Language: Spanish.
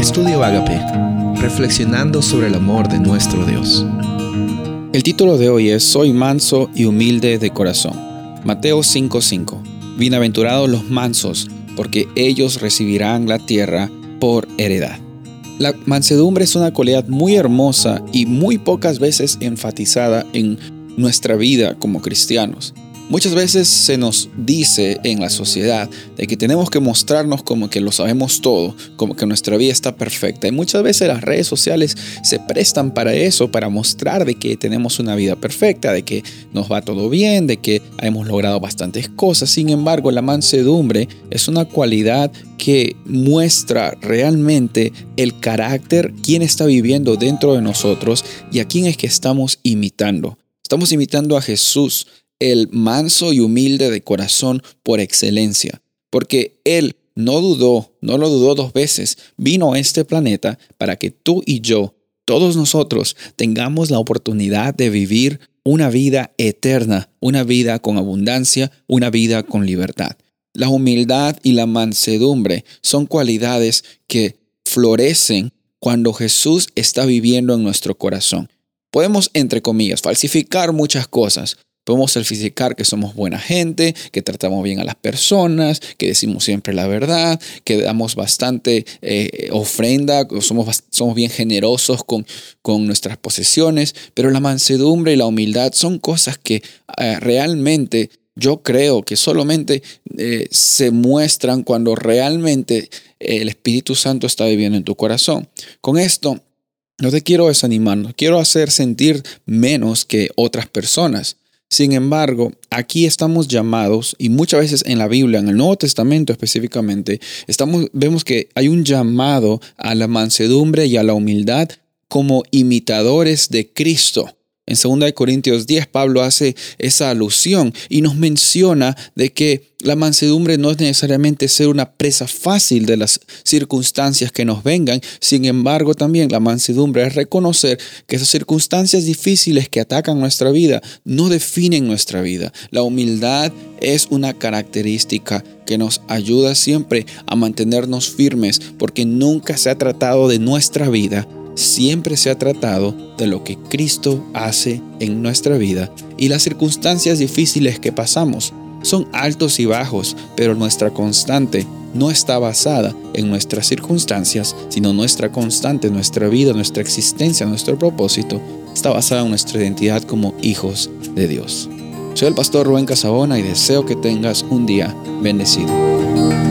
Estudio Agape, reflexionando sobre el amor de nuestro Dios. El título de hoy es Soy manso y humilde de corazón. Mateo 5:5. Bienaventurados los mansos, porque ellos recibirán la tierra por heredad. La mansedumbre es una cualidad muy hermosa y muy pocas veces enfatizada en nuestra vida como cristianos. Muchas veces se nos dice en la sociedad de que tenemos que mostrarnos como que lo sabemos todo, como que nuestra vida está perfecta. Y muchas veces las redes sociales se prestan para eso, para mostrar de que tenemos una vida perfecta, de que nos va todo bien, de que hemos logrado bastantes cosas. Sin embargo, la mansedumbre es una cualidad que muestra realmente el carácter, quién está viviendo dentro de nosotros y a quién es que estamos imitando. Estamos imitando a Jesús, el manso y humilde de corazón por excelencia, porque Él no dudó, no lo dudó dos veces, vino a este planeta para que tú y yo, todos nosotros, tengamos la oportunidad de vivir una vida eterna, una vida con abundancia, una vida con libertad. La humildad y la mansedumbre son cualidades que florecen cuando Jesús está viviendo en nuestro corazón. Podemos, entre comillas, falsificar muchas cosas, Podemos falsificar que somos buena gente, que tratamos bien a las personas, que decimos siempre la verdad, que damos bastante eh, ofrenda, somos, somos bien generosos con, con nuestras posesiones, pero la mansedumbre y la humildad son cosas que eh, realmente yo creo que solamente eh, se muestran cuando realmente el Espíritu Santo está viviendo en tu corazón. Con esto, no te quiero desanimar, no quiero hacer sentir menos que otras personas. Sin embargo, aquí estamos llamados, y muchas veces en la Biblia, en el Nuevo Testamento específicamente, estamos, vemos que hay un llamado a la mansedumbre y a la humildad como imitadores de Cristo. En 2 Corintios 10, Pablo hace esa alusión y nos menciona de que la mansedumbre no es necesariamente ser una presa fácil de las circunstancias que nos vengan. Sin embargo, también la mansedumbre es reconocer que esas circunstancias difíciles que atacan nuestra vida no definen nuestra vida. La humildad es una característica que nos ayuda siempre a mantenernos firmes porque nunca se ha tratado de nuestra vida siempre se ha tratado de lo que Cristo hace en nuestra vida y las circunstancias difíciles que pasamos son altos y bajos, pero nuestra constante no está basada en nuestras circunstancias, sino nuestra constante, nuestra vida, nuestra existencia, nuestro propósito, está basada en nuestra identidad como hijos de Dios. Soy el pastor Rubén Casabona y deseo que tengas un día bendecido.